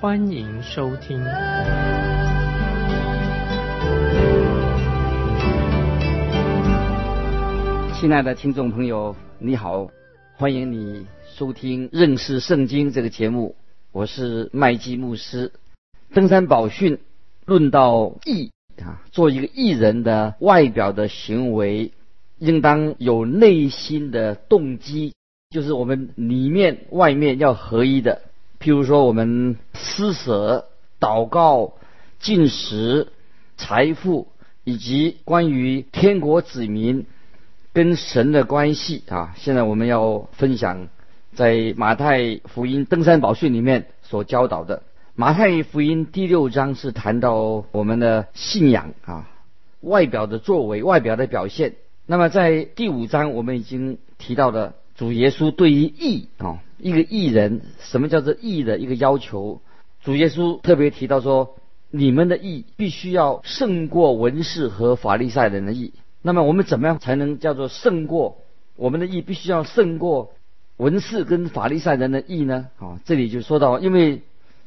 欢迎收听。亲爱的听众朋友，你好，欢迎你收听认识圣经这个节目，我是麦基牧师。登山宝训论到义啊，做一个义人的外表的行为。应当有内心的动机，就是我们里面外面要合一的。譬如说，我们施舍、祷告、进食、财富，以及关于天国子民跟神的关系啊。现在我们要分享在马太福音登山宝训里面所教导的。马太福音第六章是谈到我们的信仰啊，外表的作为、外表的表现。那么在第五章，我们已经提到了主耶稣对于义啊，一个义人，什么叫做义的一个要求。主耶稣特别提到说，你们的义必须要胜过文士和法利赛人的义。那么我们怎么样才能叫做胜过我们的义？必须要胜过文士跟法利赛人的义呢？啊，这里就说到，因为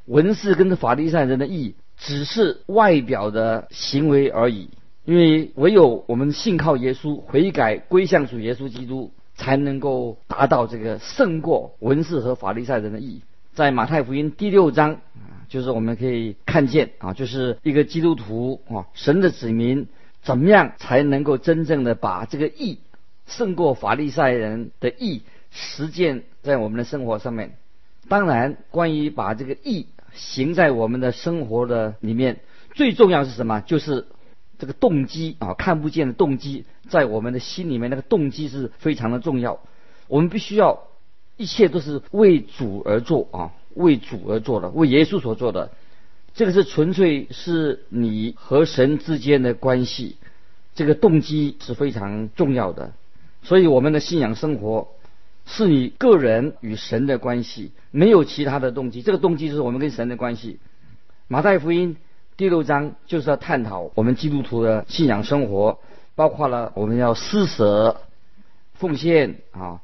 文士跟法利赛人的义只是外表的行为而已。因为唯有我们信靠耶稣、悔改归向主耶稣基督，才能够达到这个胜过文士和法利赛人的意义。在马太福音第六章啊，就是我们可以看见啊，就是一个基督徒啊，神的子民怎么样才能够真正的把这个义胜过法利赛人的义实践在我们的生活上面。当然，关于把这个义行在我们的生活的里面，最重要是什么？就是。这个动机啊，看不见的动机，在我们的心里面，那个动机是非常的重要。我们必须要，一切都是为主而做啊，为主而做的，为耶稣所做的。这个是纯粹是你和神之间的关系，这个动机是非常重要的。所以，我们的信仰生活是你个人与神的关系，没有其他的动机。这个动机就是我们跟神的关系。马太福音。第六章就是要探讨我们基督徒的信仰生活，包括了我们要施舍、奉献啊，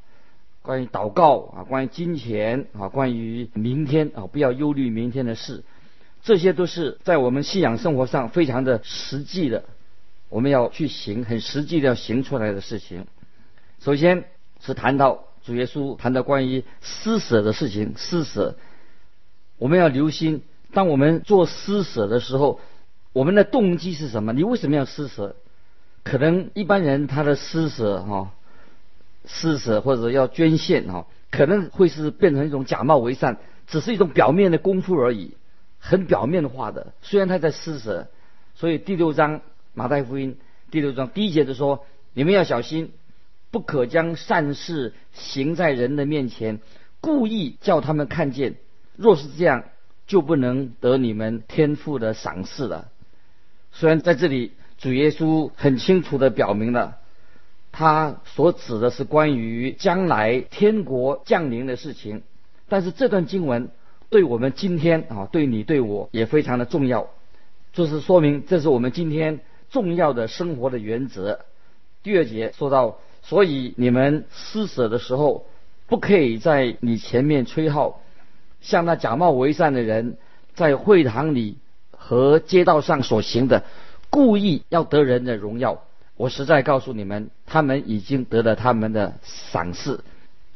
关于祷告啊，关于金钱啊，关于明天啊，不要忧虑明天的事，这些都是在我们信仰生活上非常的实际的，我们要去行，很实际的要行出来的事情。首先是谈到主耶稣谈到关于施舍的事情，施舍，我们要留心。当我们做施舍的时候，我们的动机是什么？你为什么要施舍？可能一般人他的施舍哈，施舍或者要捐献哈，可能会是变成一种假冒为善，只是一种表面的功夫而已，很表面化的。虽然他在施舍，所以第六章马太福音第六章第一节就说：你们要小心，不可将善事行在人的面前，故意叫他们看见。若是这样，就不能得你们天赋的赏赐了。虽然在这里主耶稣很清楚的表明了，他所指的是关于将来天国降临的事情，但是这段经文对我们今天啊，对你对我也非常的重要，就是说明这是我们今天重要的生活的原则。第二节说到，所以你们施舍的时候，不可以在你前面吹号。像那假冒为善的人，在会堂里和街道上所行的，故意要得人的荣耀。我实在告诉你们，他们已经得了他们的赏赐。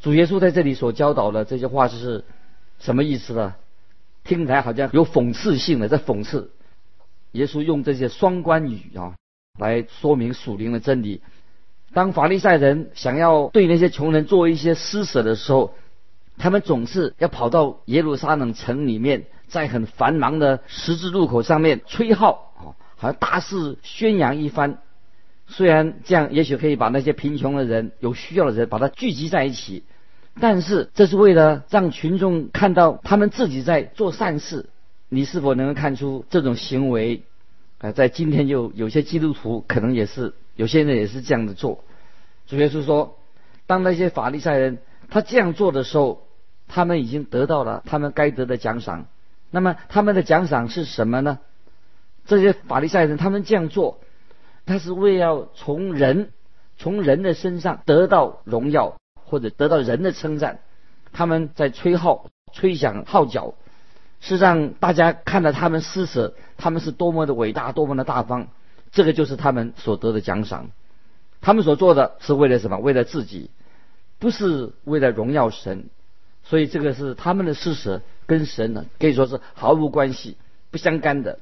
主耶稣在这里所教导的这些话是什么意思呢？听起来好像有讽刺性的，在讽刺。耶稣用这些双关语啊，来说明属灵的真理。当法利赛人想要对那些穷人做一些施舍的时候，他们总是要跑到耶路撒冷城里面，在很繁忙的十字路口上面吹号啊，好像大肆宣扬一番。虽然这样，也许可以把那些贫穷的人、有需要的人把他聚集在一起，但是这是为了让群众看到他们自己在做善事。你是否能够看出这种行为？呃，在今天就有些基督徒可能也是，有些人也是这样的做。主耶稣说，当那些法利赛人他这样做的时候，他们已经得到了他们该得的奖赏。那么他们的奖赏是什么呢？这些法利赛人他们这样做，他是为要从人从人的身上得到荣耀，或者得到人的称赞。他们在吹号、吹响号角，是让大家看到他们施舍，他们是多么的伟大，多么的大方。这个就是他们所得的奖赏。他们所做的是为了什么？为了自己，不是为了荣耀神。所以这个是他们的施舍，跟神呢可以说是毫无关系、不相干的。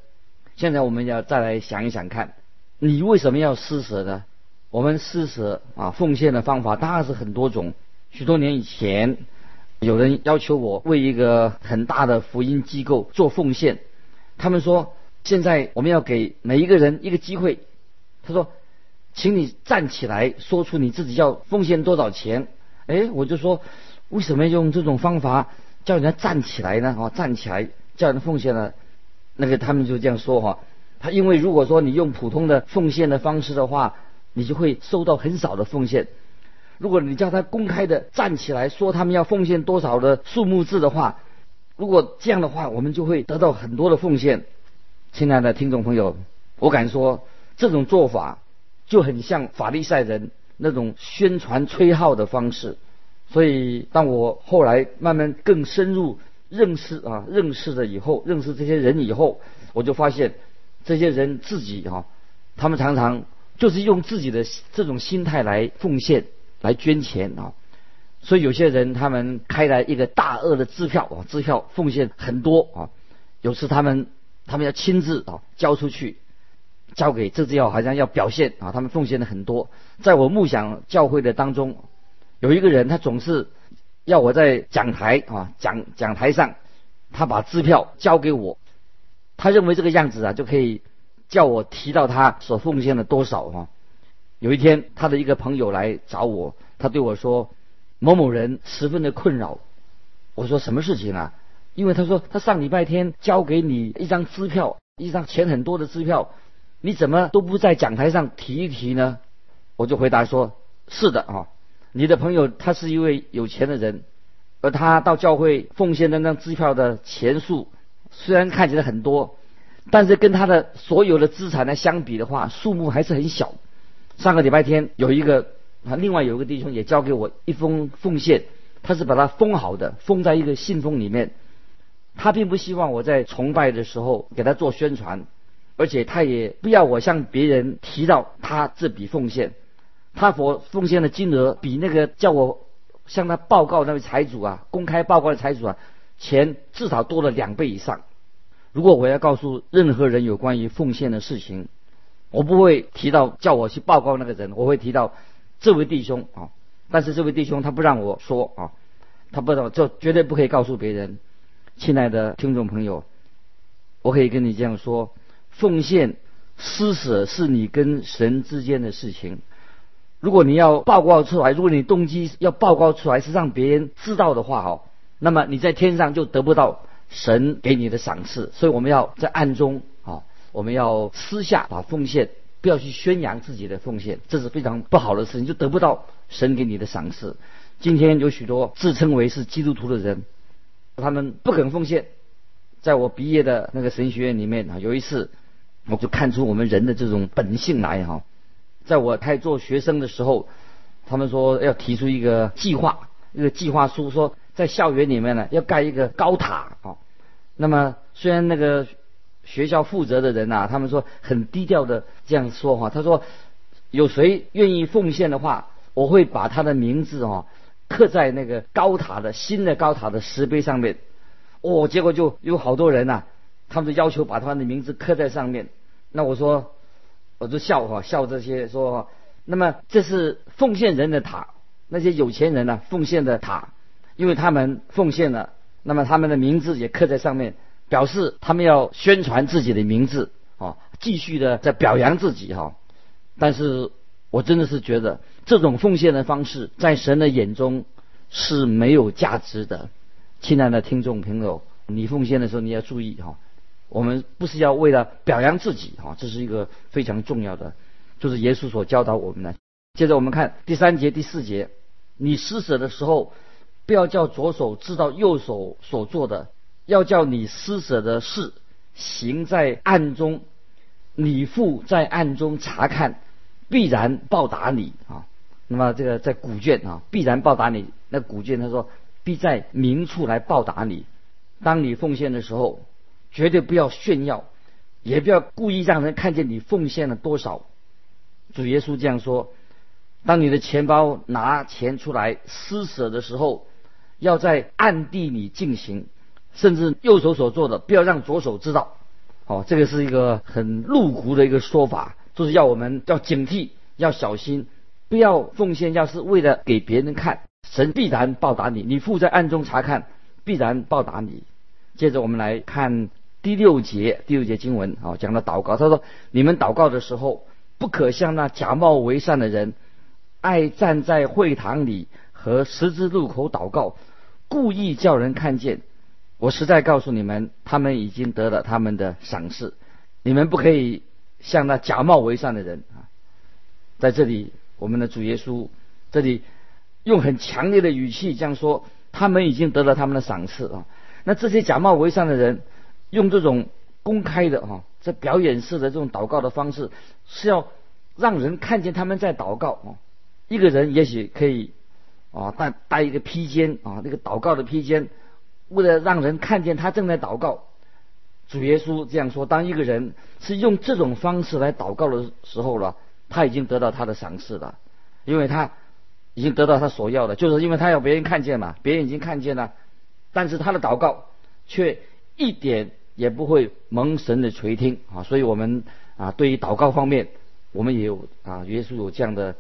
现在我们要再来想一想看，你为什么要施舍呢？我们施舍啊，奉献的方法当然是很多种。许多年以前，有人要求我为一个很大的福音机构做奉献，他们说现在我们要给每一个人一个机会。他说，请你站起来说出你自己要奉献多少钱。哎，我就说，为什么用这种方法叫人家站起来呢？啊，站起来叫人奉献呢？那个他们就这样说哈，他因为如果说你用普通的奉献的方式的话，你就会收到很少的奉献。如果你叫他公开的站起来说他们要奉献多少的数目字的话，如果这样的话，我们就会得到很多的奉献。亲爱的听众朋友，我敢说这种做法就很像法利赛人那种宣传吹号的方式。所以当我后来慢慢更深入。认识啊，认识了以后，认识这些人以后，我就发现，这些人自己哈，他们常常就是用自己的这种心态来奉献、来捐钱啊。所以有些人他们开来一个大额的支票啊，支票奉献很多啊。有时他们他们要亲自啊交出去，交给这支要好像要表现啊，他们奉献的很多。在我梦想教会的当中，有一个人他总是。要我在讲台啊讲讲台上，他把支票交给我，他认为这个样子啊就可以叫我提到他所奉献的多少哈。有一天，他的一个朋友来找我，他对我说：“某某人十分的困扰。”我说：“什么事情啊？”因为他说他上礼拜天交给你一张支票，一张钱很多的支票，你怎么都不在讲台上提一提呢？我就回答说：“是的啊。”你的朋友他是一位有钱的人，而他到教会奉献那张支票的钱数虽然看起来很多，但是跟他的所有的资产来相比的话，数目还是很小。上个礼拜天有一个啊，另外有一个弟兄也交给我一封奉献，他是把它封好的，封在一个信封里面。他并不希望我在崇拜的时候给他做宣传，而且他也不要我向别人提到他这笔奉献。他所奉献的金额比那个叫我向他报告那位财主啊，公开报告的财主啊，钱至少多了两倍以上。如果我要告诉任何人有关于奉献的事情，我不会提到叫我去报告那个人，我会提到这位弟兄啊。但是这位弟兄他不让我说啊，他不让，就绝对不可以告诉别人。亲爱的听众朋友，我可以跟你这样说：奉献施舍是你跟神之间的事情。如果你要报告出来，如果你动机要报告出来是让别人知道的话，哈，那么你在天上就得不到神给你的赏赐。所以我们要在暗中啊，我们要私下把奉献，不要去宣扬自己的奉献，这是非常不好的事情，就得不到神给你的赏赐。今天有许多自称为是基督徒的人，他们不肯奉献。在我毕业的那个神学院里面啊，有一次我就看出我们人的这种本性来哈。在我还做学生的时候，他们说要提出一个计划，一个计划书，说在校园里面呢要盖一个高塔啊。那么虽然那个学校负责的人呐，他们说很低调的这样说哈，他说有谁愿意奉献的话，我会把他的名字哦刻在那个高塔的新的高塔的石碑上面。哦，结果就有好多人呐，他们就要求把他们的名字刻在上面。那我说。我就笑哈笑这些说，那么这是奉献人的塔，那些有钱人呢奉献的塔，因为他们奉献了，那么他们的名字也刻在上面，表示他们要宣传自己的名字啊，继续的在表扬自己哈。但是我真的是觉得这种奉献的方式在神的眼中是没有价值的。亲爱的听众朋友，你奉献的时候你要注意哈，我们不是要为了表扬自己啊，这是一个非常重要的，就是耶稣所教导我们的。接着我们看第三节、第四节，你施舍的时候，不要叫左手知道右手所做的，要叫你施舍的事行在暗中，你父在暗中查看，必然报答你啊。那么这个在古卷啊，必然报答你。那古卷他说，必在明处来报答你。当你奉献的时候。绝对不要炫耀，也不要故意让人看见你奉献了多少。主耶稣这样说：当你的钱包拿钱出来施舍的时候，要在暗地里进行，甚至右手所做的，不要让左手知道。哦，这个是一个很露骨的一个说法，就是要我们要警惕，要小心，不要奉献，要是为了给别人看，神必然报答你。你父在暗中查看，必然报答你。接着我们来看。第六节，第六节经文啊，讲了祷告。他说：“你们祷告的时候，不可像那假冒为善的人，爱站在会堂里和十字路口祷告，故意叫人看见。我实在告诉你们，他们已经得了他们的赏赐。你们不可以像那假冒为善的人啊。”在这里，我们的主耶稣这里用很强烈的语气这样说：“他们已经得了他们的赏赐啊。”那这些假冒为善的人。用这种公开的哈，这表演式的这种祷告的方式，是要让人看见他们在祷告啊。一个人也许可以啊，带带一个披肩啊，那个祷告的披肩，为了让人看见他正在祷告。主耶稣这样说：当一个人是用这种方式来祷告的时候了，他已经得到他的赏赐了，因为他已经得到他所要的，就是因为他要别人看见嘛，别人已经看见了，但是他的祷告却一点。也不会蒙神的垂听啊，所以我们啊，对于祷告方面，我们也有啊，耶稣有这样的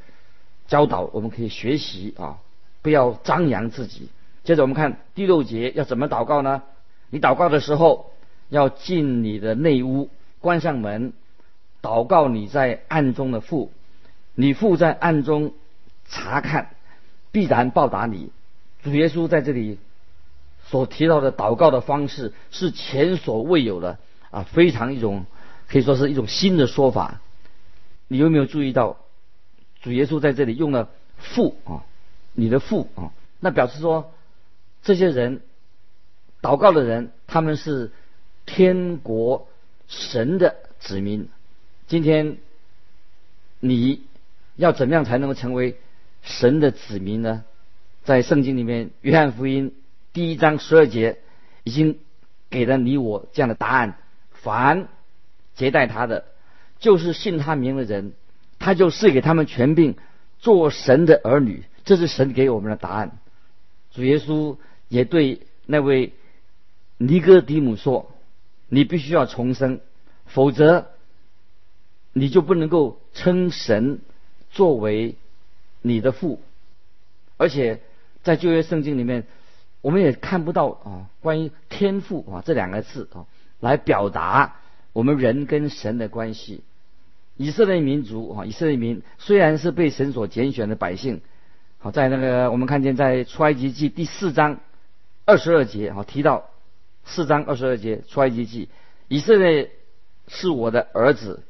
教导，我们可以学习啊，不要张扬自己。接着我们看第六节要怎么祷告呢？你祷告的时候要进你的内屋，关上门，祷告你在暗中的父，你父在暗中查看，必然报答你。主耶稣在这里。所提到的祷告的方式是前所未有的啊，非常一种可以说是一种新的说法。你有没有注意到，主耶稣在这里用了父啊，你的父啊，那表示说这些人祷告的人，他们是天国神的子民。今天你要怎么样才能够成为神的子民呢？在圣经里面，约翰福音。第一章十二节已经给了你我这样的答案：凡接待他的，就是信他名的人，他就赐给他们权柄，做神的儿女。这是神给我们的答案。主耶稣也对那位尼哥底母说：“你必须要重生，否则你就不能够称神作为你的父。”而且在旧约圣经里面。我们也看不到啊，关于天赋啊这两个字啊，来表达我们人跟神的关系。以色列民族啊，以色列民虽然是被神所拣选的百姓，好在那个我们看见在出埃及记第四章二十二节啊提到四章二十二节出埃及记，以色列是我的儿子，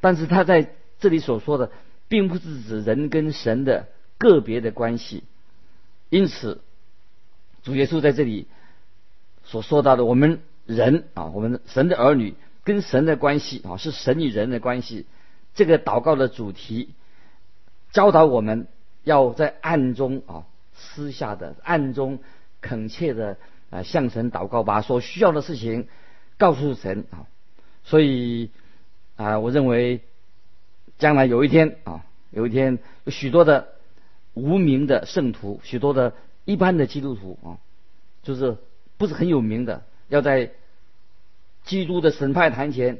但是他在这里所说的，并不是指人跟神的个别的关系，因此。主耶稣在这里所说到的，我们人啊，我们神的儿女跟神的关系啊，是神与人的关系。这个祷告的主题教导我们要在暗中啊，私下的暗中恳切的啊向神祷告，把所需要的事情告诉神啊。所以啊，我认为将来有一天啊，有一天有许多的无名的圣徒，许多的。一般的基督徒啊，就是不是很有名的，要在基督的审判台前，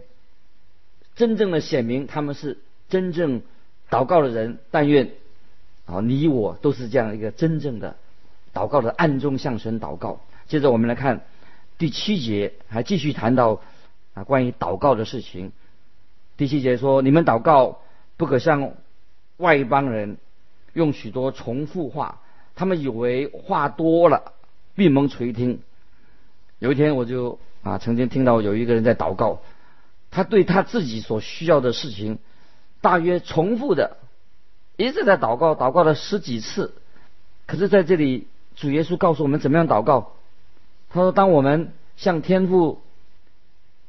真正的显明他们是真正祷告的人。但愿啊，你我都是这样一个真正的祷告的暗中向神祷告。接着我们来看第七节，还继续谈到啊关于祷告的事情。第七节说：你们祷告不可像外邦人用许多重复话。他们以为话多了，闭门垂听。有一天我就啊，曾经听到有一个人在祷告，他对他自己所需要的事情，大约重复的一直在祷告，祷告了十几次。可是在这里，主耶稣告诉我们怎么样祷告。他说：“当我们向天父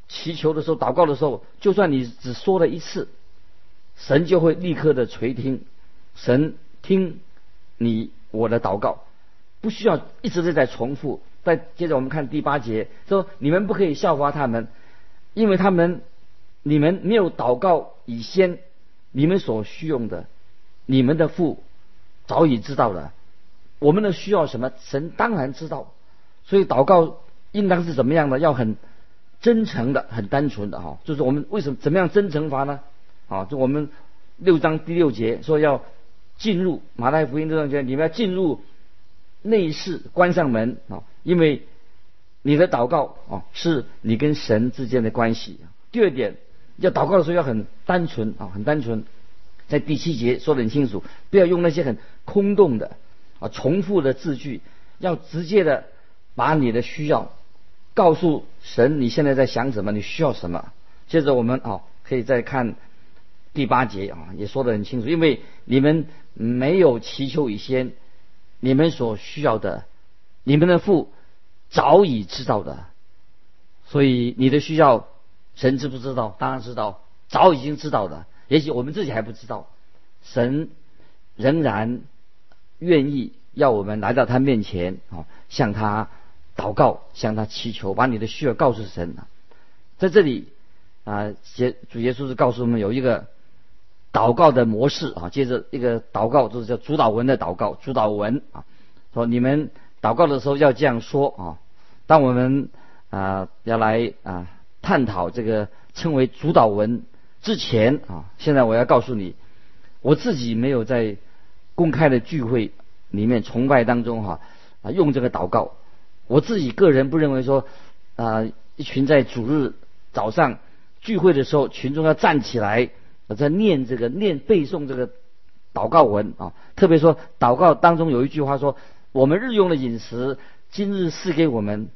祈求的时候，祷告的时候，就算你只说了一次，神就会立刻的垂听，神听你我的祷告，不需要一直都在重复。”再接着我们看第八节，说你们不可以笑话他们，因为他们你们没有祷告以先，你们所需用的，你们的父早已知道了。我们的需要什么，神当然知道。所以祷告应当是怎么样的？要很真诚的、很单纯的哈。就是我们为什么怎么样真诚法呢？啊，就我们六章第六节说要进入马太福音这章节，你们要进入内室，关上门啊。因为你的祷告啊，是你跟神之间的关系。第二点，要祷告的时候要很单纯啊，很单纯。在第七节说得很清楚，不要用那些很空洞的啊、重复的字句，要直接的把你的需要告诉神。你现在在想什么？你需要什么？接着我们啊，可以再看第八节啊，也说得很清楚。因为你们没有祈求以先，你们所需要的，你们的父。早已知道的，所以你的需要，神知不知道？当然知道，早已经知道的。也许我们自己还不知道，神仍然愿意要我们来到他面前啊，向他祷告，向他祈求，把你的需要告诉神在这里啊，主耶稣是告诉我们有一个祷告的模式啊，接着一个祷告就是叫主导文的祷告，主导文啊，说你们祷告的时候要这样说啊。当我们啊要来啊探讨这个称为主导文之前啊，现在我要告诉你，我自己没有在公开的聚会里面崇拜当中哈啊用这个祷告，我自己个人不认为说啊一群在主日早上聚会的时候群众要站起来我在念这个念背诵这个祷告文啊，特别说祷告当中有一句话说我们日用的饮食。今日赐给我们，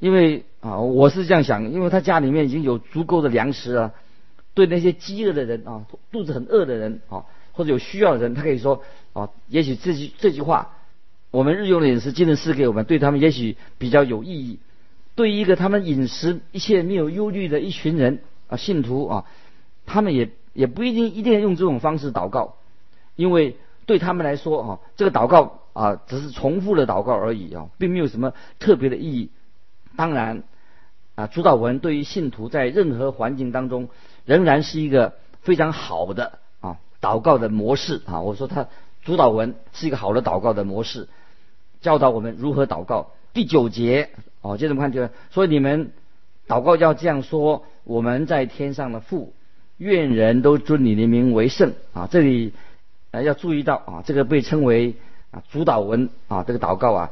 因为啊，我是这样想，因为他家里面已经有足够的粮食了。对那些饥饿的人啊，肚子很饿的人啊，或者有需要的人，他可以说啊，也许这句这句话，我们日用的饮食今日赐给我们，对他们也许比较有意义。对于一个他们饮食一切没有忧虑的一群人啊，信徒啊，他们也也不一定一定要用这种方式祷告，因为对他们来说啊，这个祷告。啊，只是重复的祷告而已啊，并没有什么特别的意义。当然，啊，主导文对于信徒在任何环境当中，仍然是一个非常好的啊祷告的模式啊。我说他主导文是一个好的祷告的模式，教导我们如何祷告。第九节哦，接着我们看这个，所以你们祷告要这样说：我们在天上的父，愿人都尊你的名为圣啊。这里呃要注意到啊，这个被称为啊。主导文啊，这个祷告啊，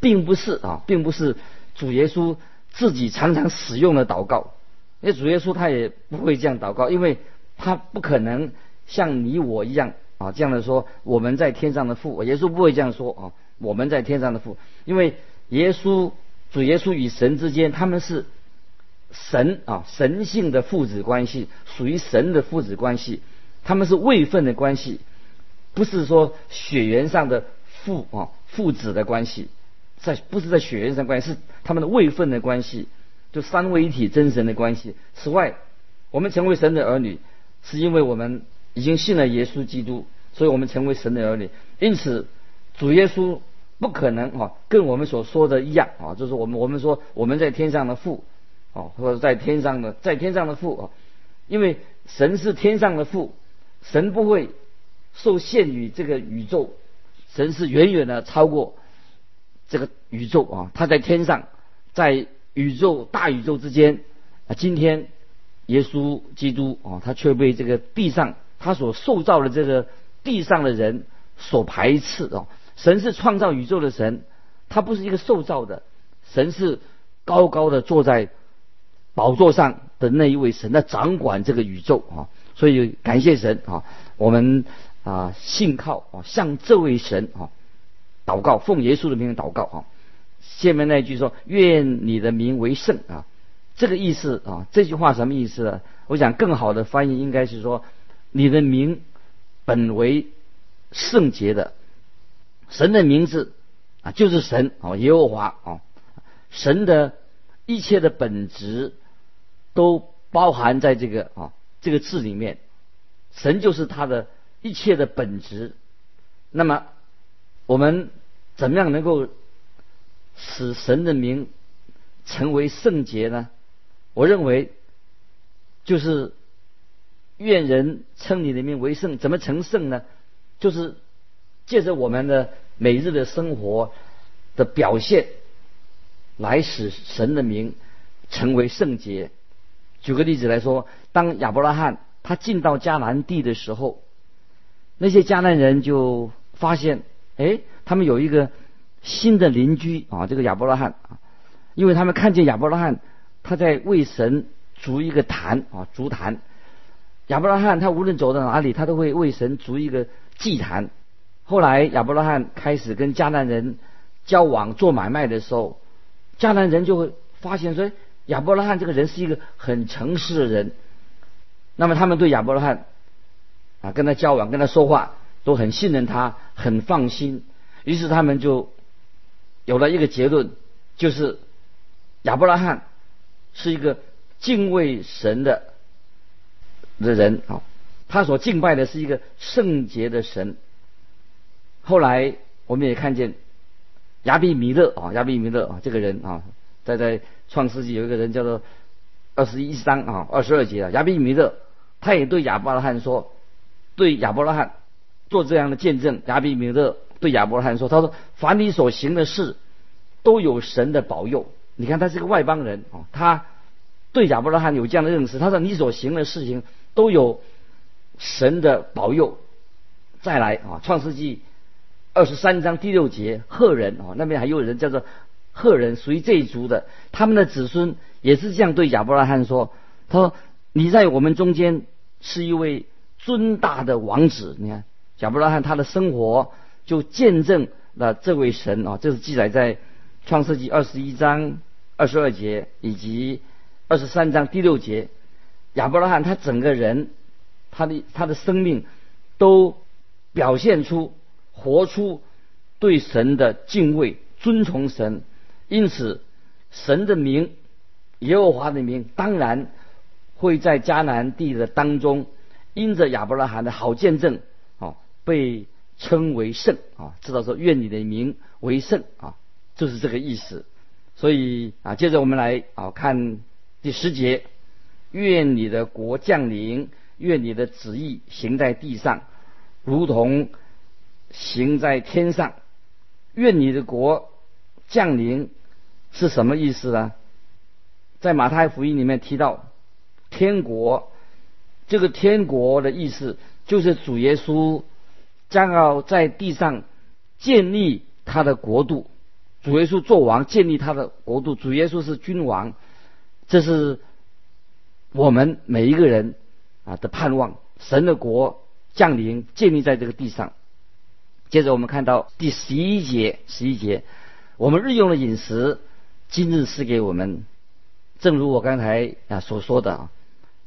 并不是啊，并不是主耶稣自己常常使用的祷告。因为主耶稣他也不会这样祷告，因为他不可能像你我一样啊这样的说我们在天上的父。耶稣不会这样说啊，我们在天上的父，因为耶稣主耶稣与神之间他们是神啊神性的父子关系，属于神的父子关系，他们是位分的关系。不是说血缘上的父啊父子的关系，在不是在血缘上关系，是他们的位分的关系，就三位一体真神的关系。此外，我们成为神的儿女，是因为我们已经信了耶稣基督，所以我们成为神的儿女。因此，主耶稣不可能啊跟我们所说的一样啊，就是我们我们说我们在天上的父哦，或者在天上的在天上的父啊，因为神是天上的父，神不会。受限于这个宇宙，神是远远的超过这个宇宙啊！他在天上，在宇宙大宇宙之间啊。今天耶稣基督啊，他却被这个地上他所塑造的这个地上的人所排斥啊。神是创造宇宙的神，他不是一个受造的，神是高高的坐在宝座上的那一位神，在掌管这个宇宙啊。所以感谢神啊，我们。啊，信靠啊，向这位神啊祷告，奉耶稣的名祷告啊。下面那句说：“愿你的名为圣啊。”这个意思啊，这句话什么意思呢？我想更好的翻译应该是说：“你的名本为圣洁的，神的名字啊就是神啊，耶和华啊，神的一切的本质都包含在这个啊这个字里面，神就是他的一切的本质。那么我们怎么样能够使神的名成为圣洁呢？”我认为，就是愿人称你的名为圣，怎么成圣呢？就是借着我们的每日的生活的表现，来使神的名成为圣洁。举个例子来说，当亚伯拉罕他进到迦南地的时候，那些迦南人就发现，哎，他们有一个新的邻居啊，这个亚伯拉罕啊，因为他们看见亚伯拉罕。他在为神筑一个坛啊，筑坛。亚伯拉罕他无论走到哪里，他都会为神筑一个祭坛。后来亚伯拉罕开始跟迦南人交往做买卖的时候，迦南人就会发现说，亚伯拉罕这个人是一个很诚实的人。那么他们对亚伯拉罕啊，跟他交往、跟他说话都很信任他，很放心。于是他们就有了一个结论，就是亚伯拉罕。是一个敬畏神的的人啊，他所敬拜的是一个圣洁的神。后来我们也看见亚比米勒啊，亚比米勒啊，这个人啊，在在创世纪有一个人叫做二十一章啊，二十二节啊，亚比米勒他也对亚伯拉罕说，对亚伯拉罕做这样的见证。亚比米勒对亚伯拉罕说，他说：“凡你所行的事，都有神的保佑。”你看他是个外邦人啊，他对亚伯拉罕有这样的认识。他说：“你所行的事情都有神的保佑。”再来啊，《创世纪》二十三章第六节，赫人啊，那边还有人叫做赫人，属于这一族的，他们的子孙也是这样对亚伯拉罕说：“他说你在我们中间是一位尊大的王子。”你看亚伯拉罕他的生活就见证了这位神啊，这是记载在《创世纪》二十一章。二十二节以及二十三章第六节，亚伯拉罕他整个人，他的他的生命都表现出活出对神的敬畏、尊崇神，因此神的名耶和华的名当然会在迦南地的当中，因着亚伯拉罕的好见证啊，被称为圣啊，知道说愿你的名为圣啊，就是这个意思。所以啊，接着我们来啊看第十节，愿你的国降临，愿你的旨意行在地上，如同行在天上。愿你的国降临是什么意思呢？在马太福音里面提到，天国这个天国的意思就是主耶稣将要在地上建立他的国度。主耶稣做王，建立他的国度。主耶稣是君王，这是我们每一个人啊的盼望。神的国降临，建立在这个地上。接着我们看到第十一节，十一节，我们日用的饮食，今日是给我们。正如我刚才啊所说的啊，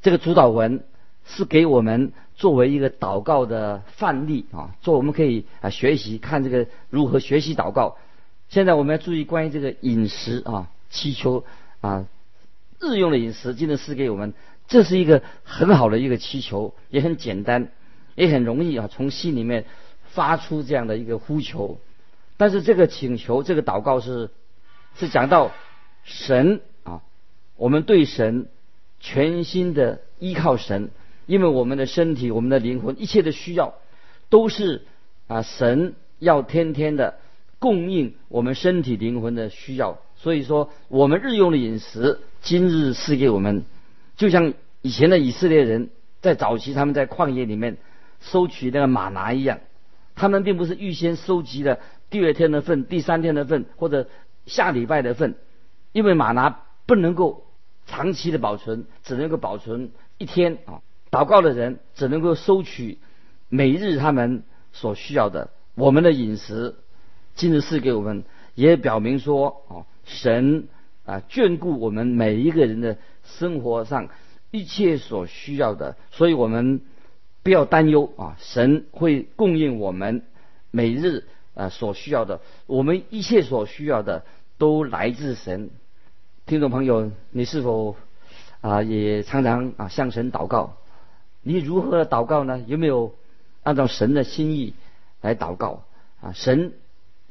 这个主导文是给我们作为一个祷告的范例啊，做我们可以啊学习看这个如何学习祷告。现在我们要注意关于这个饮食啊，祈求啊，日用的饮食，今日是给我们，这是一个很好的一个祈求，也很简单，也很容易啊，从心里面发出这样的一个呼求。但是这个请求，这个祷告是是讲到神啊，我们对神全心的依靠神，因为我们的身体、我们的灵魂、一切的需要，都是啊，神要天天的。供应我们身体灵魂的需要，所以说我们日用的饮食，今日赐给我们，就像以前的以色列人在早期他们在旷野里面收取那个玛拿一样，他们并不是预先收集的第二天的份、第三天的份或者下礼拜的份，因为玛拿不能够长期的保存，只能够保存一天啊。祷告的人只能够收取每日他们所需要的我们的饮食。今日赐给我们也表明说，哦，神啊眷顾我们每一个人的生活上一切所需要的，所以我们不要担忧啊，神会供应我们每日啊所需要的，我们一切所需要的都来自神。听众朋友，你是否啊也常常啊向神祷告？你如何祷告呢？有没有按照神的心意来祷告啊？神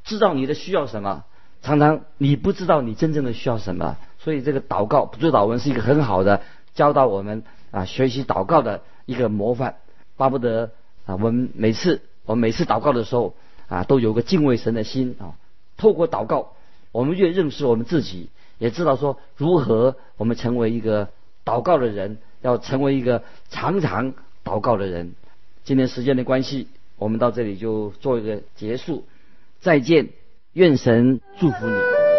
知道你的需要什么，常常你不知道你真正的需要什么，所以这个祷告不做祷文是一个很好的教导我们啊学习祷告的一个模范。巴不得啊，我们每次我们每次祷告的时候啊，都有个敬畏神的心啊。透过祷告，我们越认识我们自己，也知道说如何我们成为一个祷告的人。要成为一个常常祷告的人。今天时间的关系，我们到这里就做一个结束。再见，愿神祝福你。